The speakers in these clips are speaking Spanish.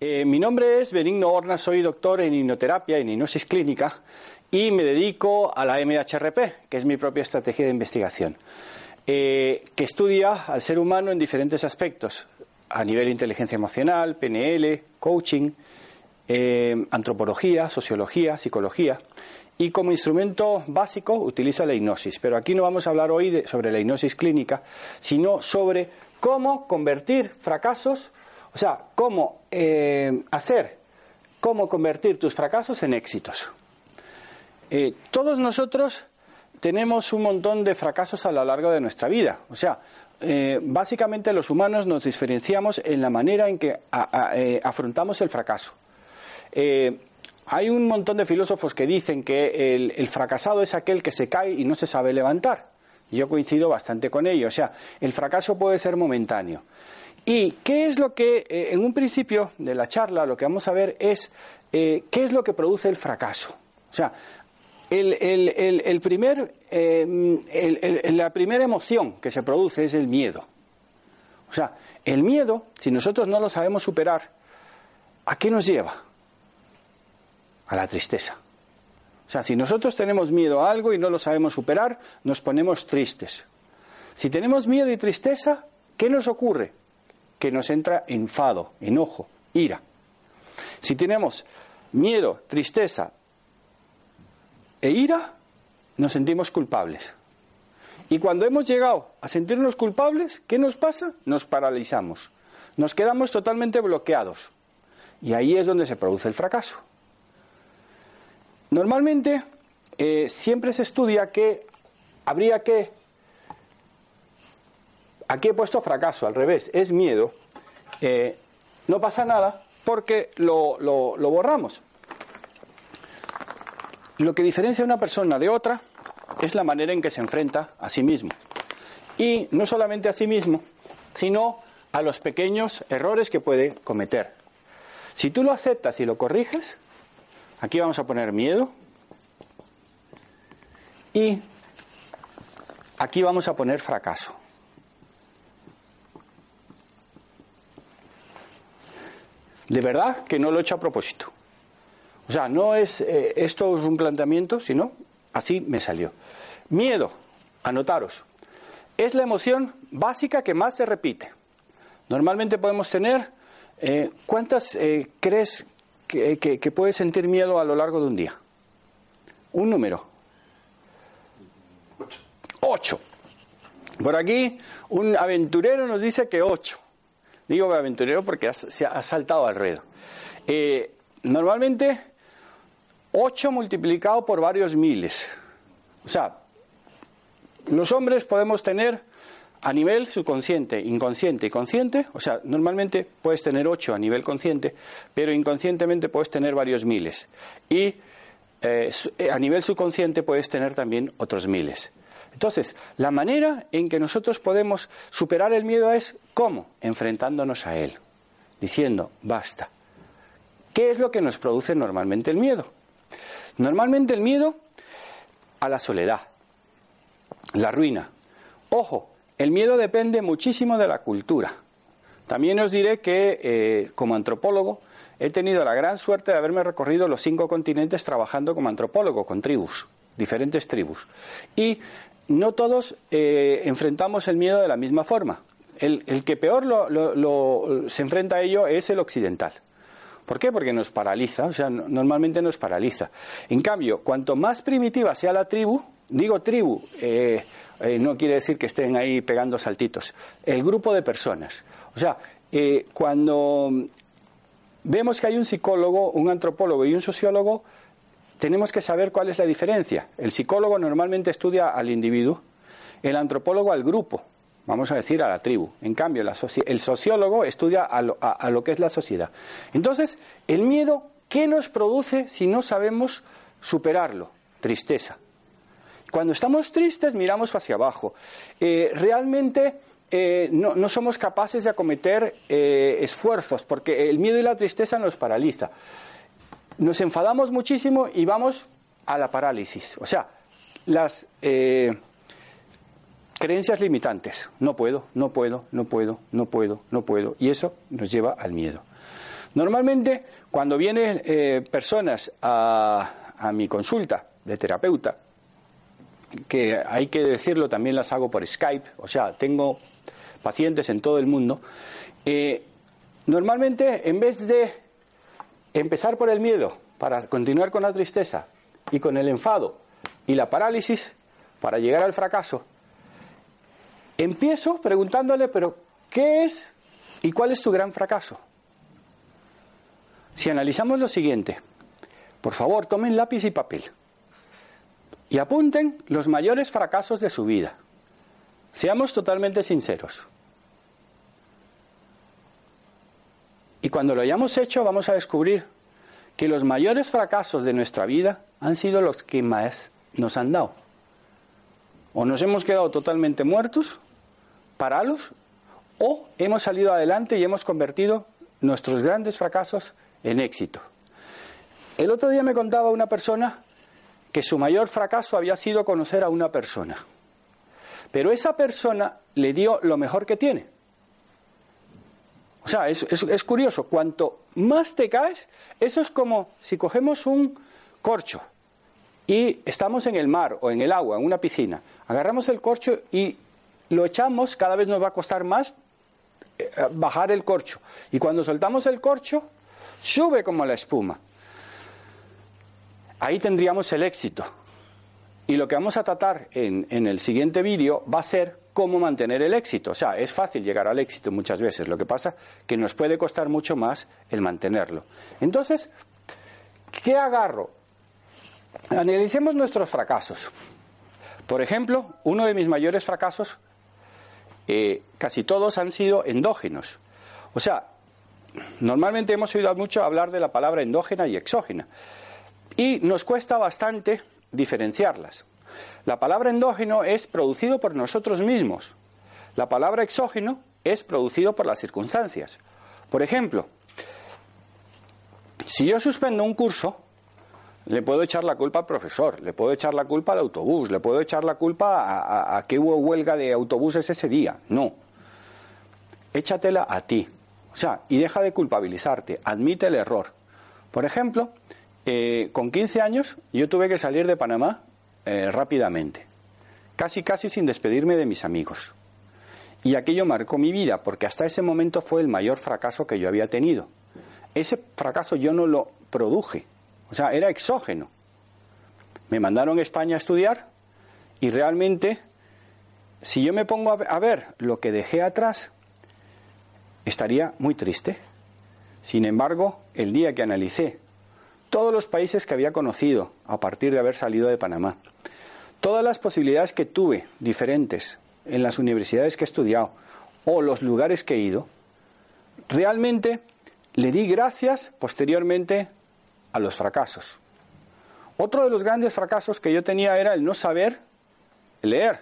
Eh, mi nombre es Benigno Horna, soy doctor en hipnoterapia, en hipnosis clínica y me dedico a la MHRP, que es mi propia estrategia de investigación, eh, que estudia al ser humano en diferentes aspectos, a nivel de inteligencia emocional, PNL, coaching, eh, antropología, sociología, psicología. Y como instrumento básico utiliza la hipnosis. Pero aquí no vamos a hablar hoy de, sobre la hipnosis clínica, sino sobre cómo convertir fracasos o sea, cómo eh, hacer, cómo convertir tus fracasos en éxitos. Eh, todos nosotros tenemos un montón de fracasos a lo largo de nuestra vida. O sea, eh, básicamente los humanos nos diferenciamos en la manera en que afrontamos el fracaso. hay un montón de filósofos que dicen que el fracasado es aquel que se cae y no se sabe levantar. Yo coincido bastante con ello. O sea, el fracaso puede ser momentáneo. ¿Y qué es lo que, eh, en un principio de la charla, lo que vamos a ver es eh, qué es lo que produce el fracaso? O sea, eh, la primera emoción que se produce es el miedo. O sea, el miedo, si nosotros no lo sabemos superar, ¿a qué nos lleva? A la tristeza. O sea, si nosotros tenemos miedo a algo y no lo sabemos superar, nos ponemos tristes. Si tenemos miedo y tristeza, ¿qué nos ocurre? Que nos entra enfado, enojo, ira. Si tenemos miedo, tristeza e ira, nos sentimos culpables. Y cuando hemos llegado a sentirnos culpables, ¿qué nos pasa? Nos paralizamos. Nos quedamos totalmente bloqueados. Y ahí es donde se produce el fracaso. Normalmente eh, siempre se estudia que habría que Aquí he puesto fracaso, al revés, es miedo. Eh, no pasa nada porque lo, lo borramos. Lo que diferencia a una persona de otra es la manera en que se enfrenta a sí mismo. Y no solamente a sí mismo, sino a los pequeños errores que puede cometer. Si tú lo aceptas y lo corriges, aquí vamos a poner miedo y aquí vamos a poner fracaso. De verdad que no lo he hecho a propósito. O sea, no es eh, esto es un planteamiento, sino así me salió. Miedo, anotaros, es la emoción básica que más se repite. Normalmente podemos tener, eh, ¿cuántas eh, crees que, puedes sentir miedo a lo largo de un día? Un número. Ocho. Ocho. Por aquí, un aventurero nos dice que ocho. Digo aventurero porque se ha saltado al ruedo. Eh, normalmente, 8 multiplicado por varios miles. O sea, los hombres podemos tener a nivel subconsciente, inconsciente y consciente, o sea, normalmente puedes tener 8 a nivel consciente, pero inconscientemente puedes tener varios miles. Y eh, eh, a nivel subconsciente puedes tener también otros miles. Entonces, la manera en que nosotros podemos superar el miedo es ¿cómo? Enfrentándonos a él, diciendo, basta. ¿Qué es lo que nos produce normalmente el miedo? Normalmente el miedo a la soledad, la ruina. Ojo, el miedo depende muchísimo de la cultura. También os diré que, eh, como antropólogo, he tenido la gran suerte de haberme recorrido los cinco continentes trabajando como antropólogo con tribus, diferentes tribus. Y no todos eh, enfrentamos el miedo de la misma forma. El, que peor se enfrenta a ello es el occidental. ¿Por qué? Porque nos paraliza, o sea, normalmente nos paraliza. En cambio, cuanto más primitiva sea la tribu, digo tribu, eh, eh, no quiere decir que estén ahí pegando saltitos, el grupo de personas. O sea, eh, cuando vemos que hay un psicólogo, un antropólogo y un sociólogo, tenemos que saber cuál es la diferencia. El psicólogo normalmente estudia al individuo, el antropólogo al grupo, vamos a decir a la tribu. En cambio, el sociólogo estudia a lo, que es la sociedad. Entonces, el miedo, ¿qué nos produce si no sabemos superarlo? Tristeza. Cuando estamos tristes miramos hacia abajo. Eh, realmente eh, no, somos capaces de acometer eh, esfuerzos porque el miedo y la tristeza nos paraliza. Nos enfadamos muchísimo y vamos a la parálisis. O sea, las creencias limitantes. No puedo, no puedo, no puedo, no puedo, no puedo. Y eso nos lleva al miedo. Normalmente, cuando vienen eh, personas a, a mi consulta de terapeuta, que hay que decirlo, también las hago por Skype, o sea, tengo pacientes en todo el mundo, eh, normalmente en vez de empezar por el miedo para continuar con la tristeza y con el enfado y la parálisis para llegar al fracaso, Empiezo preguntándole, pero ¿qué es y cuál es tu gran fracaso? Si analizamos lo siguiente, por favor, tomen lápiz y papel y apunten los mayores fracasos de su vida. Seamos totalmente sinceros. Y cuando lo hayamos hecho vamos a descubrir que los mayores fracasos de nuestra vida han sido los que más nos han dado. O nos hemos quedado totalmente muertos paralos o hemos salido adelante y hemos convertido nuestros grandes fracasos en éxito. El otro día me contaba una persona que su mayor fracaso había sido conocer a una persona. Pero esa persona le dio lo mejor que tiene. O sea, es, es, curioso, cuanto más te caes, eso es como si cogemos un corcho y estamos en el mar o en el agua, en una piscina. Agarramos el corcho y lo echamos, cada vez nos va a costar más eh, bajar el corcho. Y cuando soltamos el corcho, sube como la espuma. Ahí tendríamos el éxito. Y lo que vamos a tratar en, en el siguiente vídeo va a ser cómo mantener el éxito. O sea, es fácil llegar al éxito muchas veces. Lo que pasa que nos puede costar mucho más el mantenerlo. Entonces, ¿qué agarro? Analicemos nuestros fracasos. Por ejemplo, uno de mis mayores fracasos eh, casi todos han sido endógenos. O sea, normalmente hemos oído mucho hablar de la palabra endógena y exógena. Y nos cuesta bastante diferenciarlas. La palabra endógeno es producido por nosotros mismos. La palabra exógeno es producido por las circunstancias. Por ejemplo, si yo suspendo un curso, le puedo echar la culpa al profesor, le puedo echar la culpa al autobús, le puedo echar la culpa a, que hubo huelga de autobuses ese día. No. Échatela a ti. O sea, y deja de culpabilizarte, admite el error. Por ejemplo, eh, con 15 años yo tuve que salir de Panamá eh, rápidamente, casi casi sin despedirme de mis amigos. Y aquello marcó mi vida, porque hasta ese momento fue el mayor fracaso que yo había tenido. Ese fracaso yo no lo produje, o sea, era exógeno. Me mandaron a España a estudiar y realmente, si yo me pongo a ver lo que dejé atrás, estaría muy triste. Sin embargo, el día que analicé todos los países que había conocido a partir de haber salido de Panamá, todas las posibilidades que tuve diferentes en las universidades que he estudiado o los lugares que he ido, realmente le di gracias posteriormente a los fracasos. Otro de los grandes fracasos que yo tenía era el no saber leer.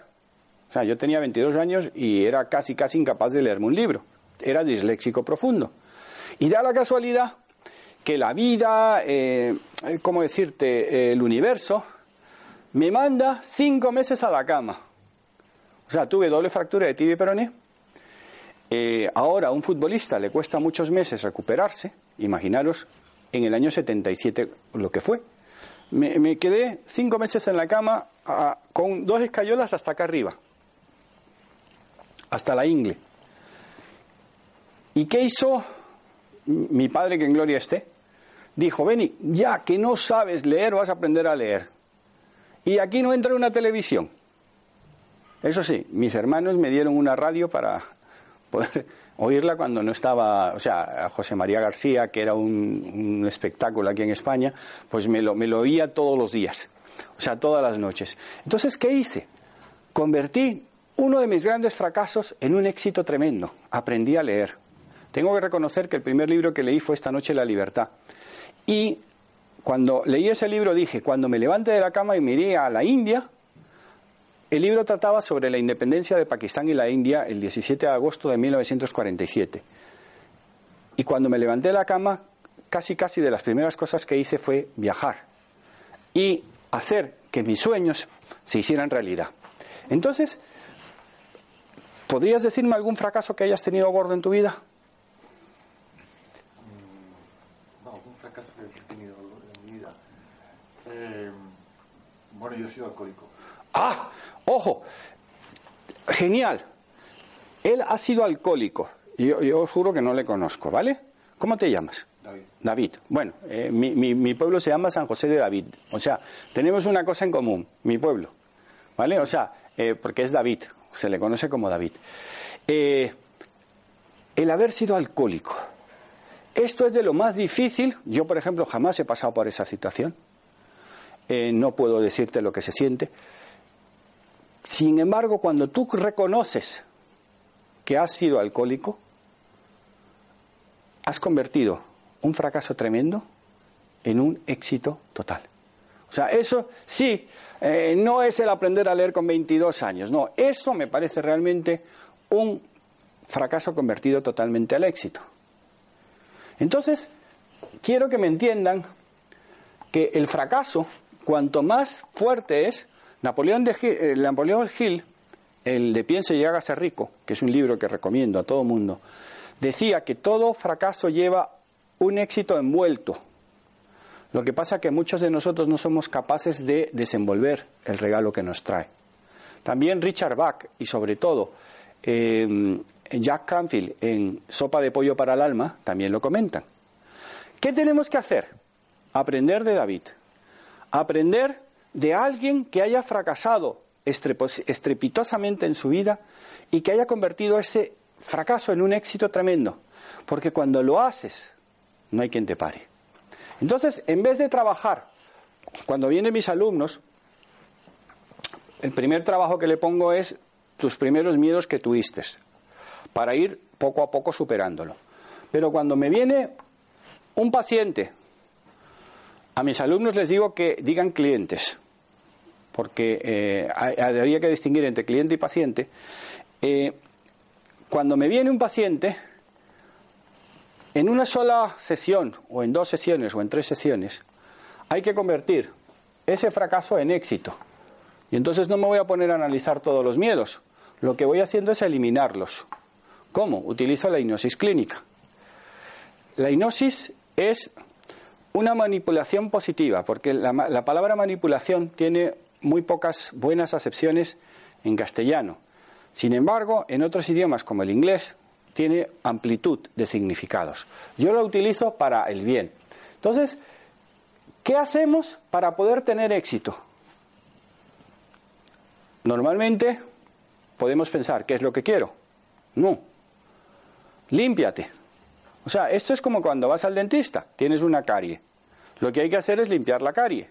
O sea, yo tenía 22 años y era casi, casi incapaz de leerme un libro. Era disléxico profundo. Y da la casualidad que la vida, eh, ¿cómo decirte?, el universo, me manda cinco meses a la cama. O sea, tuve doble fractura de tibia y peroné. Eh, ahora a un futbolista le cuesta muchos meses recuperarse, imaginaros en el año 77 lo que fue. Me, quedé cinco meses en la cama con dos escayolas hasta acá arriba, hasta la ingle. ¿Y qué hizo mi padre, que en gloria esté? Dijo, Beni, ya que no sabes leer, vas a aprender a leer. Y aquí no entra una televisión. Eso sí, mis hermanos me dieron una radio para poder oírla cuando no estaba, o sea, José María García, que era un, espectáculo aquí en España, pues me lo, me lo oía todos los días, o sea, todas las noches. Entonces, ¿qué hice? Convertí uno de mis grandes fracasos en un éxito tremendo. Aprendí a leer. Tengo que reconocer que el primer libro que leí fue Esta noche la libertad. Y cuando leí ese libro dije, cuando me levante de la cama y miré a la India, el libro trataba sobre la independencia de Pakistán y la India el 17 de agosto de 1947. Y cuando me levanté de la cama, casi casi de las primeras cosas que hice fue viajar y hacer que mis sueños se hicieran realidad. Entonces, ¿podrías decirme algún fracaso que hayas tenido gordo en tu vida? No, algún fracaso que he tenido en mi vida. Eh, bueno, yo he sido alcohólico. Ah, ojo, genial. Él ha sido alcohólico. Yo, yo os juro que no le conozco, ¿vale? ¿Cómo te llamas? David. David. Bueno, eh, mi, mi, pueblo se llama San José de David. O sea, tenemos una cosa en común, mi pueblo. ¿Vale? O sea, eh, porque es David, se le conoce como David. Eh, el haber sido alcohólico. Esto es de lo más difícil. Yo, por ejemplo, jamás he pasado por esa situación. No puedo decirte lo que se siente. Sin embargo, cuando tú reconoces que has sido alcohólico, has convertido un fracaso tremendo en un éxito total. O sea, eso sí, eh, no es el aprender a leer con 22 años, no, eso me parece realmente un fracaso convertido totalmente al éxito. Entonces, quiero que me entiendan que el fracaso, cuanto más fuerte es, Napoleón, de eh, Napoleón Hill, el de Piense y hágase rico, que es un libro que recomiendo a todo mundo, decía que todo fracaso lleva un éxito envuelto. Lo que pasa es que muchos de nosotros no somos capaces de desenvolver el regalo que nos trae. También Richard Bach y sobre todo em, Jack Canfield en Sopa de Pollo para el Alma también lo comentan. ¿Qué tenemos que hacer? Aprender de David. Aprender de alguien que haya fracasado estrepitosamente en su vida y que haya convertido ese fracaso en un éxito tremendo. Porque cuando lo haces, no hay quien te pare. Entonces, en vez de trabajar, cuando vienen mis alumnos, el primer trabajo que le pongo es tus primeros miedos que tuviste, para ir poco a poco superándolo. Pero cuando me viene un paciente, a mis alumnos les digo que digan clientes, porque eh, habría que distinguir entre cliente y paciente. Eh, cuando me viene un paciente, en una sola sesión, o en dos sesiones, o en tres sesiones, hay que convertir ese fracaso en éxito. Y entonces no me voy a poner a analizar todos los miedos. Lo que voy haciendo es eliminarlos. ¿Cómo? Utilizo la hipnosis clínica. La hipnosis es una manipulación positiva, porque la palabra manipulación tiene muy pocas buenas acepciones en castellano. Sin embargo, en otros idiomas como el inglés tiene amplitud de significados. Yo lo utilizo para el bien. Entonces, ¿qué hacemos para poder tener éxito? Normalmente podemos pensar, ¿qué es lo que quiero? No. Límpiate. O sea, esto es como cuando vas al dentista, tienes una carie. Lo que hay que hacer es limpiar la carie.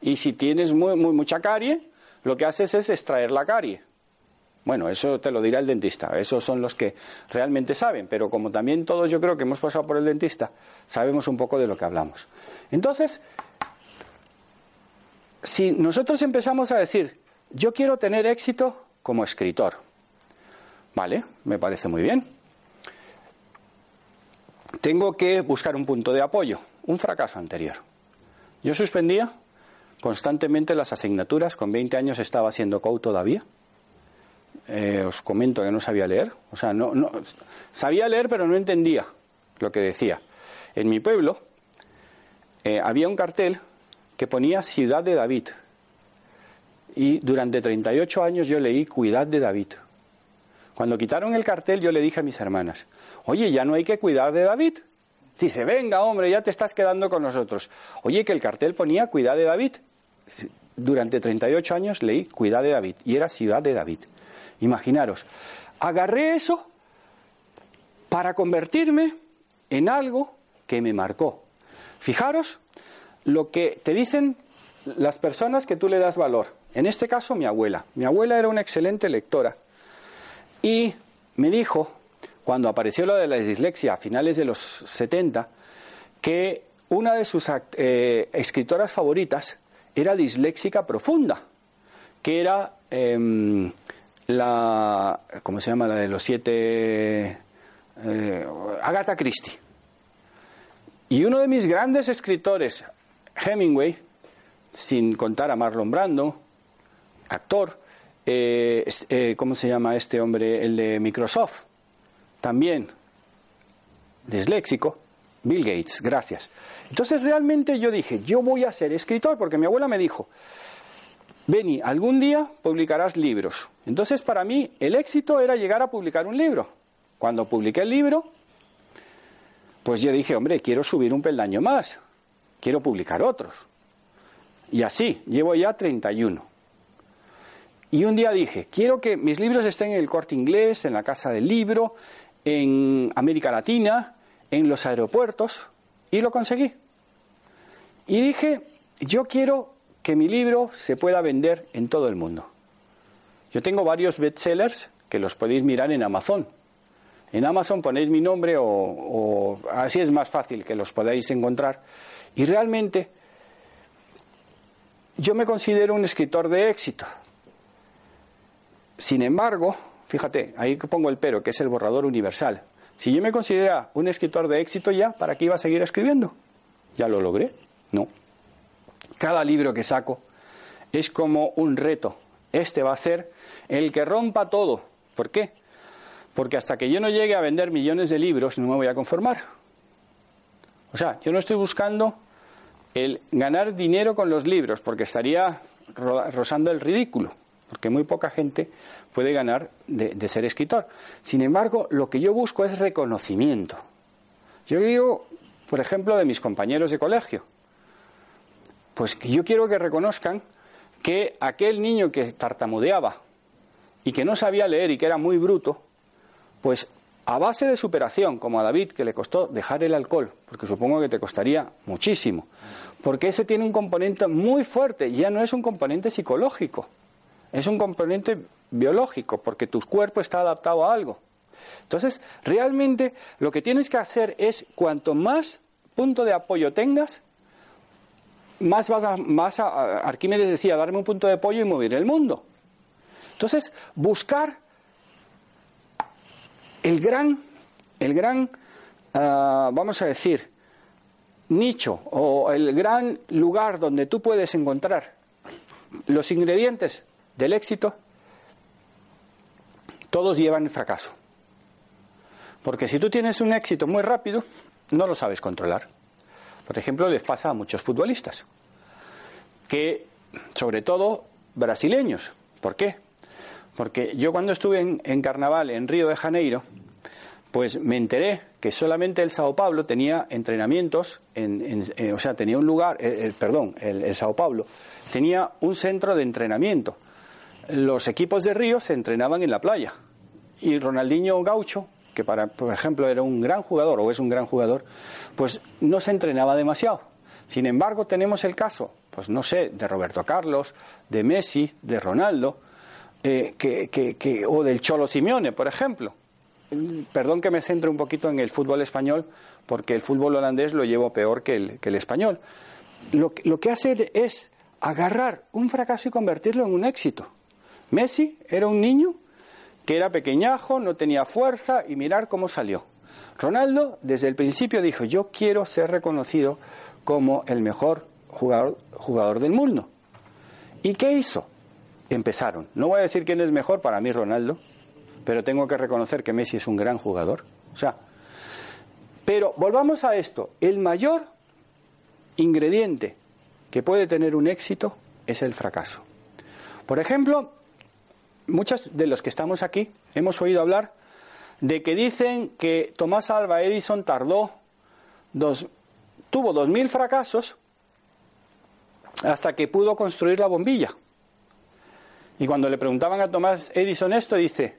Y si tienes muy, mucha carie, lo que haces es extraer la carie. Bueno, eso te lo dirá el dentista, esos son los que realmente saben, pero como también todos yo creo que hemos pasado por el dentista, sabemos un poco de lo que hablamos. Entonces, si nosotros empezamos a decir, yo quiero tener éxito como escritor, ¿vale? Me parece muy bien. Tengo que buscar un punto de apoyo, un fracaso anterior. Yo suspendía constantemente las asignaturas, con 20 años estaba haciendo COU todavía, eh, os comento que no sabía leer. O sea, no, no, sabía leer, pero no entendía lo que decía. En mi pueblo eh, había un cartel que ponía Ciudad de David. Y durante 38 años yo leí Cuidad de David. Cuando quitaron el cartel yo le dije a mis hermanas, oye, ya no hay que cuidar de David. Dice, venga hombre, ya te estás quedando con nosotros. Oye, que el cartel ponía Cuidad de David. Durante 38 años leí Cuidad de David y era Ciudad de David. Imaginaros, agarré eso para convertirme en algo que me marcó. Fijaros lo que te dicen las personas que tú le das valor. En este caso, mi abuela. Mi abuela era una excelente lectora. Y me dijo, cuando apareció lo de la dislexia a finales de los 70, que una de sus eh, escritoras favoritas era disléxica profunda, que era em, la, ¿cómo se llama? La de los siete, eh, Agatha Christie. Y uno de mis grandes escritores, Hemingway, sin contar a Marlon Brando, actor, eh, ¿cómo se llama este hombre? El de Microsoft, también disléxico, Bill Gates, gracias. Entonces realmente yo dije, yo voy a ser escritor, porque mi abuela me dijo, Benny, algún día publicarás libros. Entonces para mí el éxito era llegar a publicar un libro. Cuando publiqué el libro, pues yo dije, hombre, quiero subir un peldaño más, quiero publicar otros. Y así, llevo ya 31. Y un día dije, quiero que mis libros estén en el corte inglés, en la casa del libro, en América Latina, en los aeropuertos, y lo conseguí. Y dije, yo quiero que mi libro se pueda vender en todo el mundo. Yo tengo varios bestsellers que los podéis mirar en Amazon. En Amazon ponéis mi nombre o, así es más fácil que los podáis encontrar. Y realmente yo me considero un escritor de éxito. Sin embargo, fíjate, ahí pongo el pero, que es el borrador universal. Si yo me considero un escritor de éxito ya, ¿para qué iba a seguir escribiendo? ¿Ya lo logré? No. Cada libro que saco es como un reto. Este va a ser el que rompa todo. ¿Por qué? Porque hasta que yo no llegue a vender millones de libros no me voy a conformar. O sea, yo no estoy buscando el ganar dinero con los libros, porque estaría rozando el ridículo, porque muy poca gente puede ganar de, ser escritor. Sin embargo, lo que yo busco es reconocimiento. Yo digo, por ejemplo, de mis compañeros de colegio, pues yo quiero que reconozcan que aquel niño que tartamudeaba y que no sabía leer y que era muy bruto, pues a base de superación, como a David, que le costó dejar el alcohol, porque supongo que te costaría muchísimo, porque ese tiene un componente muy fuerte, ya no es un componente psicológico, es un componente biológico, porque tu cuerpo está adaptado a algo. Entonces, realmente lo que tienes que hacer es, cuanto más punto de apoyo tengas, más vas a, más a, Arquímedes decía, darme un punto de apoyo y mover el mundo. Entonces, buscar el gran, el gran, uh, vamos a decir, nicho o el gran lugar donde tú puedes encontrar los ingredientes del éxito, todos llevan fracaso. Porque si tú tienes un éxito muy rápido, no lo sabes controlar. Por ejemplo, les pasa a muchos futbolistas, que sobre todo brasileños. ¿Por qué? Porque yo cuando estuve en, carnaval en Río de Janeiro, pues me enteré que solamente el Sao Paulo tenía entrenamientos, en, eh, o sea, tenía un lugar, eh, eh, perdón, el, el, Sao Paulo tenía un centro de entrenamiento. Los equipos de Río se entrenaban en la playa y Ronaldinho Gaucho, que para, por ejemplo era un gran jugador o es un gran jugador, pues no se entrenaba demasiado. Sin embargo, tenemos el caso, pues no sé, de Roberto Carlos, de Messi, de Ronaldo, eh, que, o del Cholo Simeone, por ejemplo. Perdón que me centre un poquito en el fútbol español, porque el fútbol holandés lo llevo peor que el, que el español. Lo, lo que hace es agarrar un fracaso y convertirlo en un éxito. Messi era un niño que era pequeñajo, no tenía fuerza y mirar cómo salió. Ronaldo desde el principio dijo, yo quiero ser reconocido como el mejor jugador, jugador del mundo. ¿Y qué hizo? empezaron. No voy a decir quién es mejor, para mí Ronaldo, pero tengo que reconocer que Messi es un gran jugador. O sea, pero volvamos a esto. El mayor ingrediente que puede tener un éxito es el fracaso. Por ejemplo, muchos de los que estamos aquí hemos oído hablar de que dicen que Tomás Alba Edison tardó dos, tuvo dos mil fracasos hasta que pudo construir la bombilla. Y cuando le preguntaban a Tomás Edison esto, dice,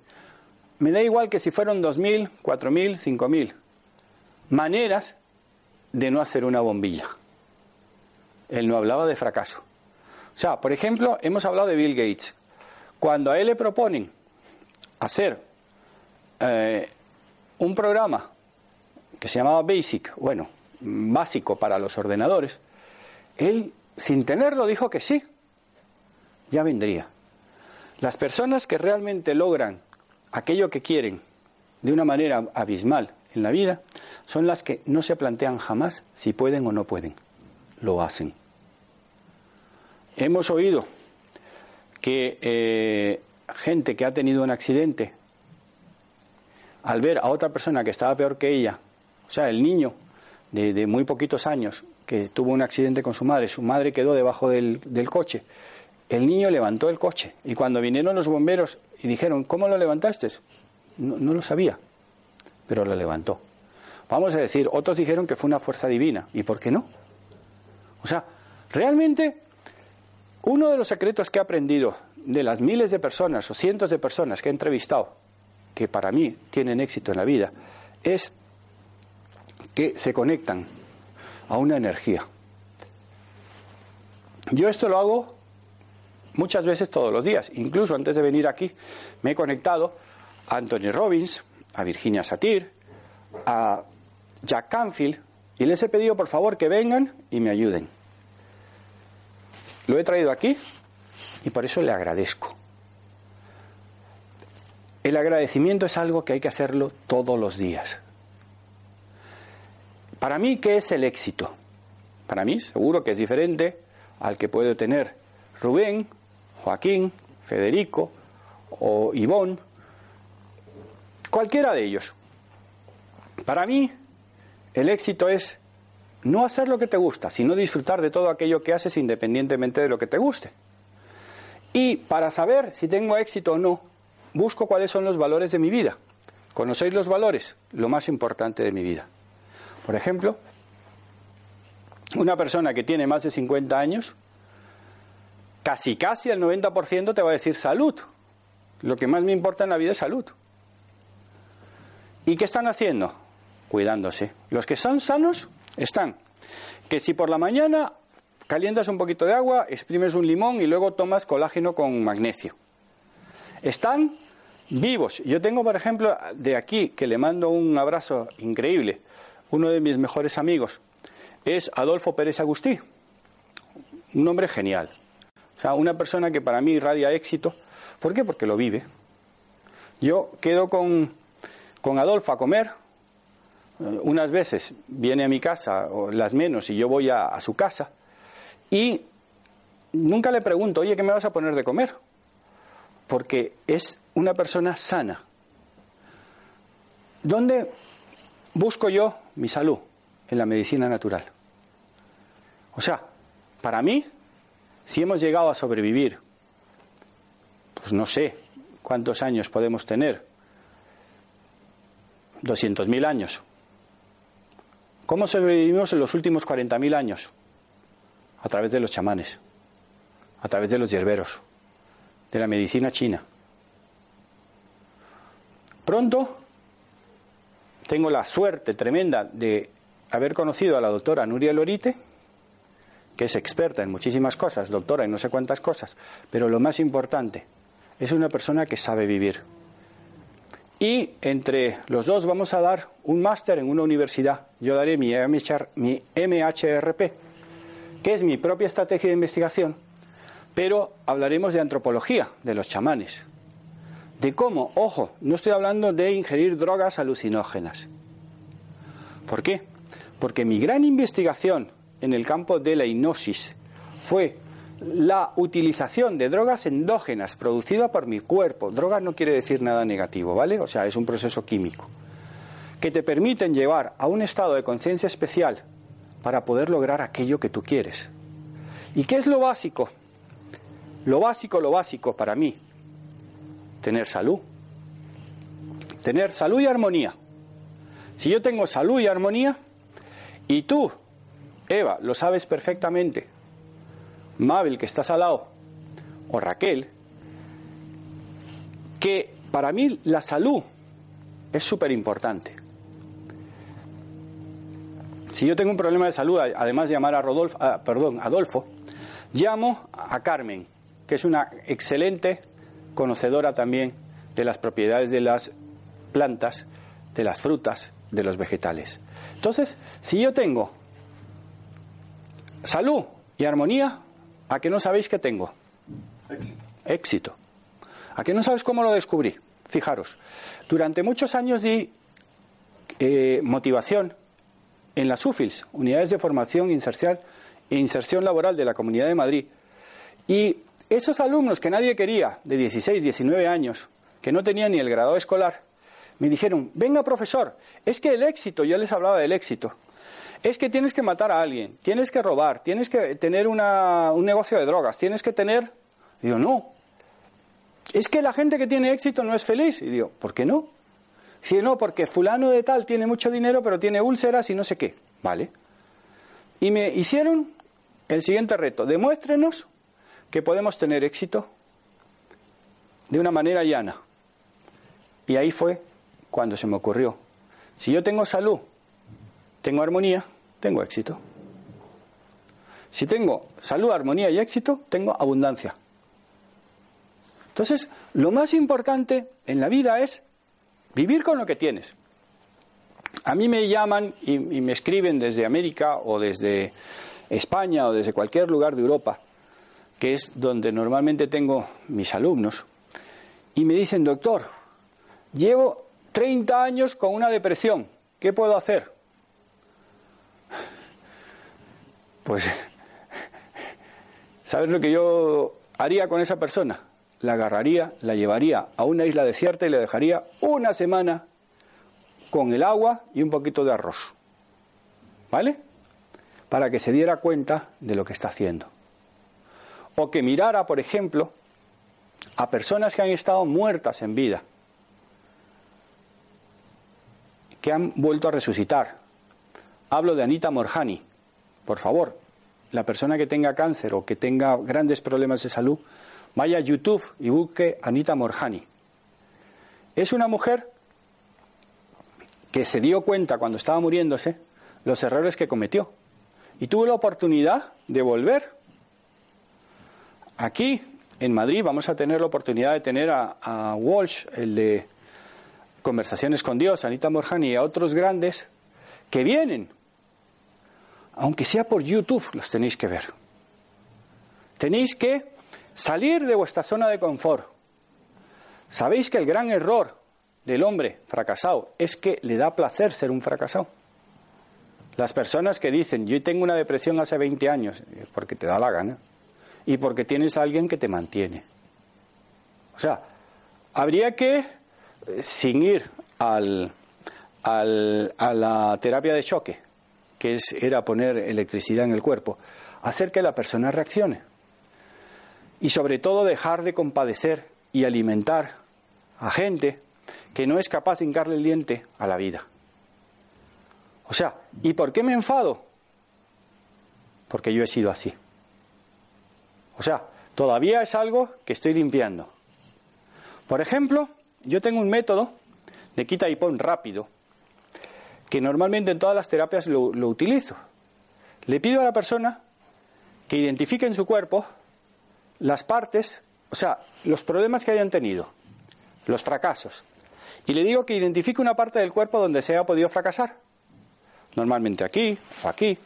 me da igual que si fueron dos mil, cuatro mil, cinco mil maneras de no hacer una bombilla. Él no hablaba de fracaso. O sea, por ejemplo, hemos hablado de Bill Gates. Cuando a él le proponen hacer eh, un programa que se llamaba Basic, bueno, básico para los ordenadores, él sin tenerlo dijo que sí, ya vendría. Las personas que realmente logran aquello que quieren de una manera abismal en la vida son las que no se plantean jamás si pueden o no pueden, lo hacen. Hemos oído que eh, gente que ha tenido un accidente, al ver a otra persona que estaba peor que ella, o sea, el niño de, muy poquitos años que tuvo un accidente con su madre, su madre quedó debajo del, coche, el niño levantó el coche y cuando vinieron los bomberos y dijeron, ¿cómo lo levantaste? No, no lo sabía, pero lo levantó. Vamos a decir, otros dijeron que fue una fuerza divina. ¿Y por qué no? O sea, realmente uno de los secretos que he aprendido de las miles de personas o cientos de personas que he entrevistado, que para mí tienen éxito en la vida, es que se conectan a una energía. Yo esto lo hago muchas veces todos los días. Incluso antes de venir aquí me he conectado a Anthony Robbins, a Virginia Satir, a Jack Canfield y les he pedido por favor que vengan y me ayuden. Lo he traído aquí y por eso le agradezco. El agradecimiento es algo que hay que hacerlo todos los días. Para mí, ¿qué es el éxito? Para mí, seguro que es diferente al que puede tener Rubén, Joaquín, Federico o Ivón, cualquiera de ellos. Para mí, el éxito es no hacer lo que te gusta, sino disfrutar de todo aquello que haces independientemente de lo que te guste. Y para saber si tengo éxito o no, busco cuáles son los valores de mi vida. ¿Conocéis los valores? Lo más importante de mi vida. Por ejemplo, una persona que tiene más de 50 años, casi casi el 90% te va a decir salud. Lo que más me importa en la vida es salud. ¿Y qué están haciendo? cuidándose. Los que son sanos están. Que si por la mañana calientas un poquito de agua, exprimes un limón y luego tomas colágeno con magnesio. Están vivos. Yo tengo, por ejemplo, de aquí, que le mando un abrazo increíble, uno de mis mejores amigos, es Adolfo Pérez Agustí. Un hombre genial. O sea, una persona que para mí irradia éxito. ¿Por qué? Porque lo vive. Yo quedo con, con Adolfo a comer unas veces viene a mi casa, o las menos, y yo voy a, su casa, y nunca le pregunto, oye, ¿qué me vas a poner de comer? Porque es una persona sana. ¿Dónde busco yo mi salud? En la medicina natural. O sea, para mí, si hemos llegado a sobrevivir, pues no sé cuántos años podemos tener, 200.000 años, ¿Cómo sobrevivimos en los últimos 40.000 años? A través de los chamanes, a través de los hierberos, de la medicina china. Pronto tengo la suerte tremenda de haber conocido a la doctora Nuria Lorite, que es experta en muchísimas cosas, doctora en no sé cuántas cosas, pero lo más importante, es una persona que sabe vivir. Y entre los dos vamos a dar un máster en una universidad. Yo daré mi, MHRP, que es mi propia estrategia de investigación, pero hablaremos de antropología, de los chamanes. De cómo, ojo, no estoy hablando de ingerir drogas alucinógenas. ¿Por qué? Porque mi gran investigación en el campo de la hipnosis fue la utilización de drogas endógenas producida por mi cuerpo. Drogas no quiere decir nada negativo, ¿vale? O sea, es un proceso químico que te permiten llevar a un estado de conciencia especial para poder lograr aquello que tú quieres. ¿Y qué es lo básico? Lo básico, lo básico para mí, tener salud. Tener salud y armonía. Si yo tengo salud y armonía, y tú, Eva, lo sabes perfectamente, Mabel, que estás al lado, o Raquel, que para mí la salud es súper importante. Si yo tengo un problema de salud, además de llamar a Rodolfo, perdón, Adolfo, llamo a Carmen, que es una excelente conocedora también de las propiedades de las plantas, de las frutas, de los vegetales. Entonces, si yo tengo salud y armonía, ¿A qué no sabéis que tengo? Éxito. Éxito. ¿A qué no sabes cómo lo descubrí? Fijaros, durante muchos años di eh, motivación en las UFILS, Unidades de Formación inserción, e Inserción Laboral de la Comunidad de Madrid. Y esos alumnos que nadie quería, de 16, 19 años, que no tenían ni el grado escolar, me dijeron, venga profesor, es que el éxito, yo les hablaba del éxito, es que tienes que matar a alguien, tienes que robar, tienes que tener un negocio de drogas, tienes que tener... digo, no. Es que la gente que tiene éxito no es feliz. Y digo, ¿por qué no? Si no, porque fulano de tal tiene mucho dinero, pero tiene úlceras y no sé qué. ¿Vale? Y me hicieron el siguiente reto. Demuéstrenos que podemos tener éxito de una manera llana. Y ahí fue cuando se me ocurrió. Si yo tengo salud tengo armonía, tengo éxito. Si tengo salud, armonía y éxito, tengo abundancia. Entonces, lo más importante en la vida es vivir con lo que tienes. A mí me llaman y, me escriben desde América o desde España o desde cualquier lugar de Europa, que es donde normalmente tengo mis alumnos, y me dicen, doctor, llevo 30 años con una depresión, ¿qué puedo hacer? Pues, ¿sabes lo que yo haría con esa persona? La agarraría, la llevaría a una isla desierta y le dejaría una semana con el agua y un poquito de arroz. ¿Vale? Para que se diera cuenta de lo que está haciendo. O que mirara, por ejemplo, a personas que han estado muertas en vida, que han vuelto a resucitar. Hablo de Anita Morjani, por favor, la persona que tenga cáncer o que tenga grandes problemas de salud, vaya a YouTube y busque Anita Morjani. Es una mujer que se dio cuenta cuando estaba muriéndose los errores que cometió y tuvo la oportunidad de volver. Aquí, en Madrid, vamos a tener la oportunidad de tener a, a Walsh, el de Conversaciones con Dios, Anita Morjani y a otros grandes que vienen aunque sea por YouTube, los tenéis que ver. Tenéis que salir de vuestra zona de confort. Sabéis que el gran error del hombre fracasado es que le da placer ser un fracasado. Las personas que dicen, yo tengo una depresión hace 20 años, porque te da la gana, y porque tienes a alguien que te mantiene. O sea, habría que, eh, sin ir al, al, a la terapia de choque, que era poner electricidad en el cuerpo, hacer que la persona reaccione. Y sobre todo dejar de compadecer y alimentar a gente que no es capaz de hincarle el diente a la vida. O sea, ¿y por qué me enfado? Porque yo he sido así. O sea, todavía es algo que estoy limpiando. Por ejemplo, yo tengo un método de quita y pon rápido que normalmente en todas las terapias lo, utilizo. Le pido a la persona que identifique en su cuerpo las partes, o sea, los problemas que hayan tenido, los fracasos. Y le digo que identifique una parte del cuerpo donde se haya podido fracasar. Normalmente aquí aquí.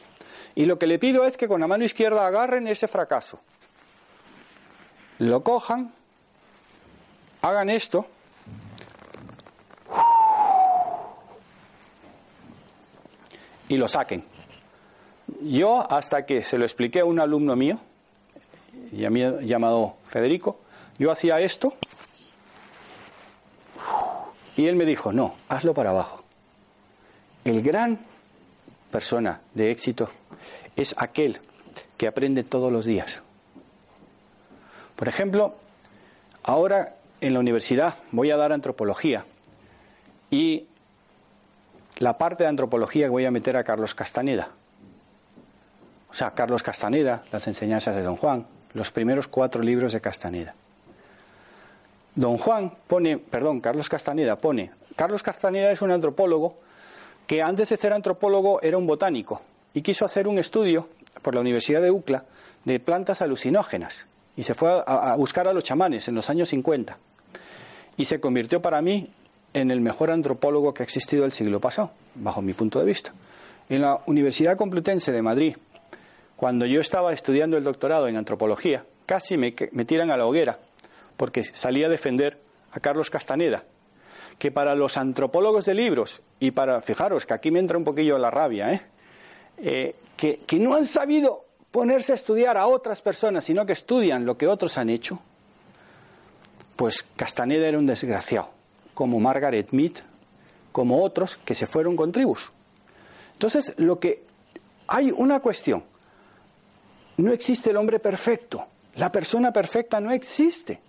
Y lo que le pido es que con la mano izquierda agarren ese fracaso. Lo cojan, hagan esto y lo saquen. Yo, hasta que se lo expliqué a un alumno mío, llamado Federico, yo hacía esto y él me dijo, no, hazlo para abajo. El gran persona de éxito es aquel que aprende todos los días. Por ejemplo, ahora en la universidad voy a dar antropología y la parte de antropología que voy a meter a Carlos Castaneda. O sea, Carlos Castaneda, las enseñanzas de Don Juan, los primeros cuatro libros de Castaneda. Don Juan pone, perdón, Carlos Castaneda pone, Carlos Castaneda es un antropólogo que antes de ser antropólogo era un botánico y quiso hacer un estudio por la Universidad de UCLA de plantas alucinógenas y se fue a, a buscar a los chamanes en los años 50 y se convirtió para mí en el mejor antropólogo que ha existido el siglo pasado, bajo mi punto de vista. En la Universidad Complutense de Madrid, cuando yo estaba estudiando el doctorado en antropología, casi me, tiran a la hoguera porque salí a defender a Carlos Castaneda, que para los antropólogos de libros, y para, fijaros que aquí me entra un poquillo la rabia, ¿eh? Eh, que, que no han sabido ponerse a estudiar a otras personas, sino que estudian lo que otros han hecho, pues Castaneda era un desgraciado, como Margaret Mead, como otros que se fueron con tribus. Entonces, lo que hay una cuestión, no existe el hombre perfecto, la persona perfecta no existe.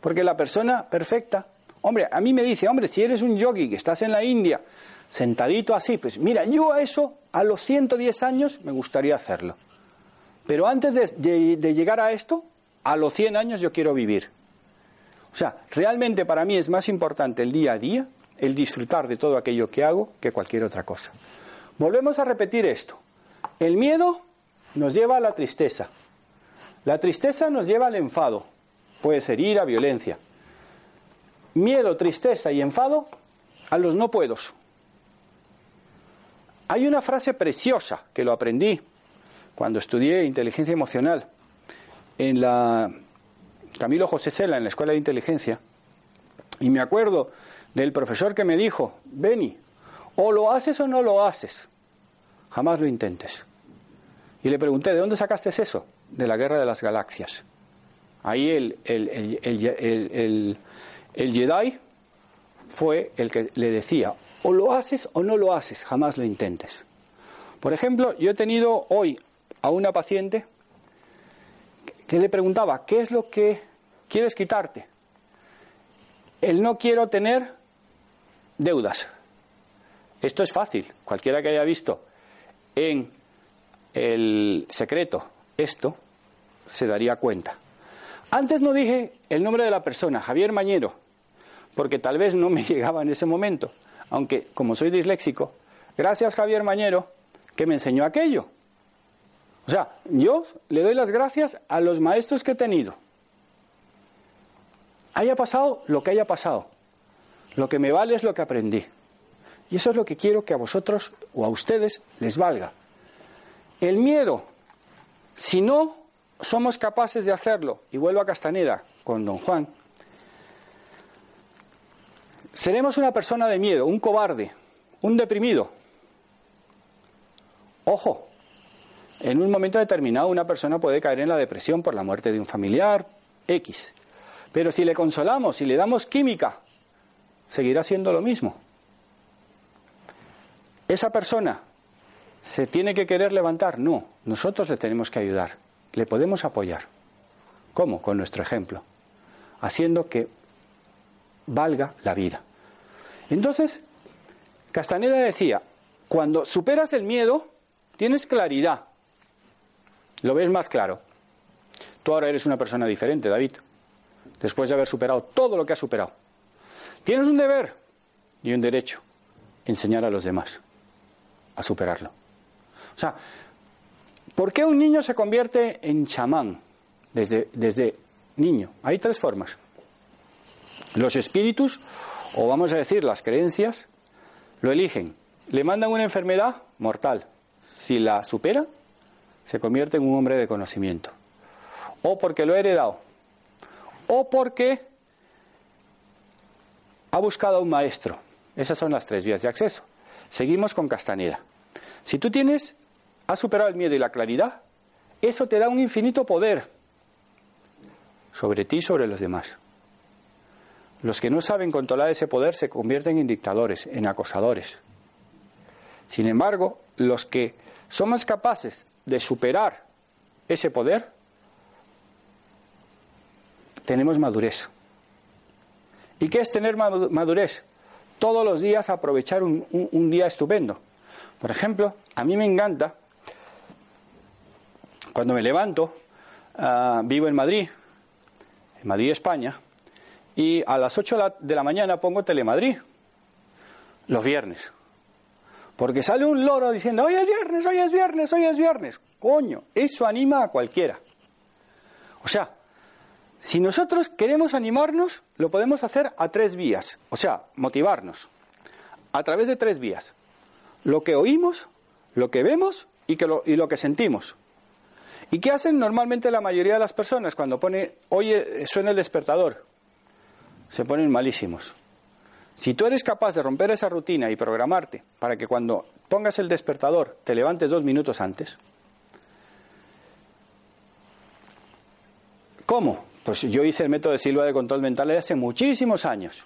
Porque la persona perfecta, hombre, a mí me dice, hombre, si eres un yogi que estás en la India, sentadito así, pues mira, yo a eso, a los 110 años, me gustaría hacerlo. Pero antes de, de, de llegar a esto, a los 100 años yo quiero vivir. O sea, realmente para mí es más importante el día a día, el disfrutar de todo aquello que hago, que cualquier otra cosa. Volvemos a repetir esto. El miedo nos lleva a la tristeza. La tristeza nos lleva al enfado. Puede ser ira, violencia. Miedo, tristeza y enfado a los no puedos. Hay una frase preciosa que lo aprendí cuando estudié inteligencia emocional en la Camilo José Sela en la Escuela de Inteligencia. Y me acuerdo del profesor que me dijo, Beni, o lo haces o no lo haces, jamás lo intentes. Y le pregunté, ¿de dónde sacaste eso? De la guerra de las galaxias. Ahí el, el, el, el, Jedi fue el que le decía, o lo haces o no lo haces, jamás lo intentes. Por ejemplo, yo he tenido hoy a una paciente que le preguntaba, ¿qué es lo que quieres quitarte? El no quiero tener deudas. Esto es fácil. Cualquiera que haya visto en el secreto esto, se daría cuenta. Antes no dije el nombre de la persona, Javier Mañero, porque tal vez no me llegaba en ese momento, aunque como soy disléxico, gracias Javier Mañero, que me enseñó aquello. O sea, yo le doy las gracias a los maestros que he tenido. Haya pasado lo que haya pasado. Lo que me vale es lo que aprendí. Y eso es lo que quiero que a vosotros o a ustedes les valga. El miedo, si no somos capaces de hacerlo, y vuelvo a Castaneda con don Juan, seremos una persona de miedo, un cobarde, un deprimido. Ojo, en un momento determinado una persona puede caer en la depresión por la muerte de un familiar X. Pero si le consolamos, y le damos química, seguirá siendo lo mismo. Esa persona se tiene que querer levantar. No, nosotros le tenemos que ayudar. Le podemos apoyar. ¿Cómo? Con nuestro ejemplo. Haciendo que valga la vida. Entonces, Castaneda decía, cuando superas el miedo, tienes claridad. Lo ves más claro. Tú ahora eres una persona diferente, David, después de haber superado todo lo que has superado. Tienes un deber y un derecho, enseñar a los demás a superarlo. O sea, ¿por qué un niño se convierte en chamán desde, desde niño? Hay tres formas. Los espíritus, o vamos a decir las creencias, lo eligen. Le mandan una enfermedad mortal. Si la supera, se convierte en un hombre de conocimiento. O porque lo ha heredado. O porque ha buscado a un maestro. Esas son las tres vías de acceso. Seguimos con Castaneda. Si tú tienes, has superado el miedo y la claridad, eso te da un infinito poder sobre ti y sobre los demás. Los que no saben controlar ese poder se convierten en dictadores, en acosadores. Sin embargo, los que son más capaces de superar ese poder, tenemos madurez. ¿Y qué es tener madurez? Todos los días aprovechar un, día estupendo. Por ejemplo, a mí me encanta, cuando me levanto, ah, vivo en Madrid, en Madrid, España, y a las 8 de la mañana pongo Telemadrid, los viernes. Porque sale un loro diciendo, hoy es viernes, hoy es viernes, hoy es viernes. Coño, eso anima a cualquiera. O sea, si nosotros queremos animarnos, lo podemos hacer a tres vías. O sea, motivarnos. A través de tres vías. Lo que oímos, lo que vemos y, lo, y lo que sentimos. ¿Y qué hacen normalmente la mayoría de las personas cuando pone, oye, suena el despertador? Se ponen malísimos. Si tú eres capaz de romper esa rutina y programarte para que cuando pongas el despertador te levantes dos minutos antes, ¿cómo? Pues yo hice el método de Silva de control mental hace muchísimos años,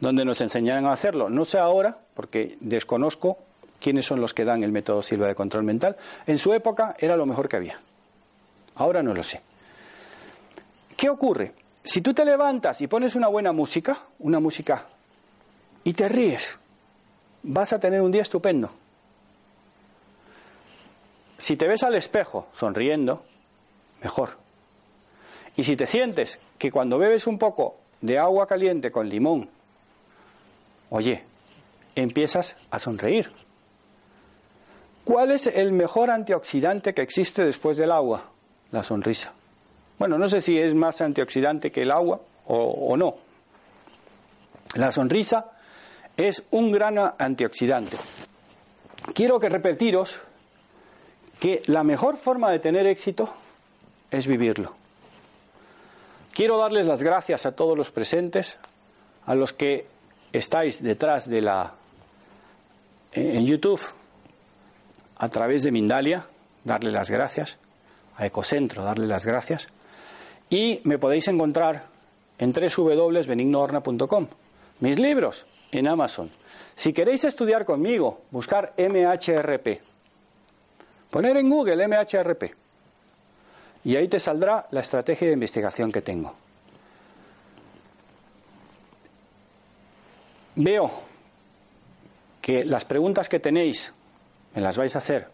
donde nos enseñaron a hacerlo. No sé ahora, porque desconozco quiénes son los que dan el método Silva de control mental. En su época era lo mejor que había. Ahora no lo sé. ¿Qué ocurre? Si tú te levantas y pones una buena música, una música, y te ríes, vas a tener un día estupendo. Si te ves al espejo sonriendo, mejor. Y si te sientes que cuando bebes un poco de agua caliente con limón, oye, empiezas a sonreír. ¿Cuál es el mejor antioxidante que existe después del agua? La sonrisa. Bueno, no sé si es más antioxidante que el agua o, no. La sonrisa es un gran antioxidante. Quiero que repetiros que la mejor forma de tener éxito es vivirlo. Quiero darles las gracias a todos los presentes, a los que estáis detrás de la en YouTube a través de Mindalia, darle las gracias, a Ecocentro, darle las gracias, y me podéis encontrar en www.benignoorna.com. Mis libros en Amazon. Si queréis estudiar conmigo, buscar MHRP. Poner en Google MHRP y ahí te saldrá la estrategia de investigación que tengo. Veo que las preguntas que tenéis me las vais a hacer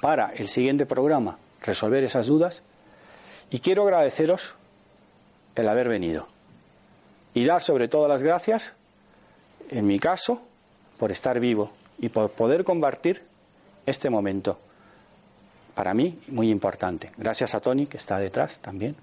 para el siguiente programa, resolver esas dudas, y quiero agradeceros el haber venido y dar sobre todo las gracias, en mi caso, por estar vivo y por poder compartir este momento para mí muy importante. Gracias a Tony, que está detrás también.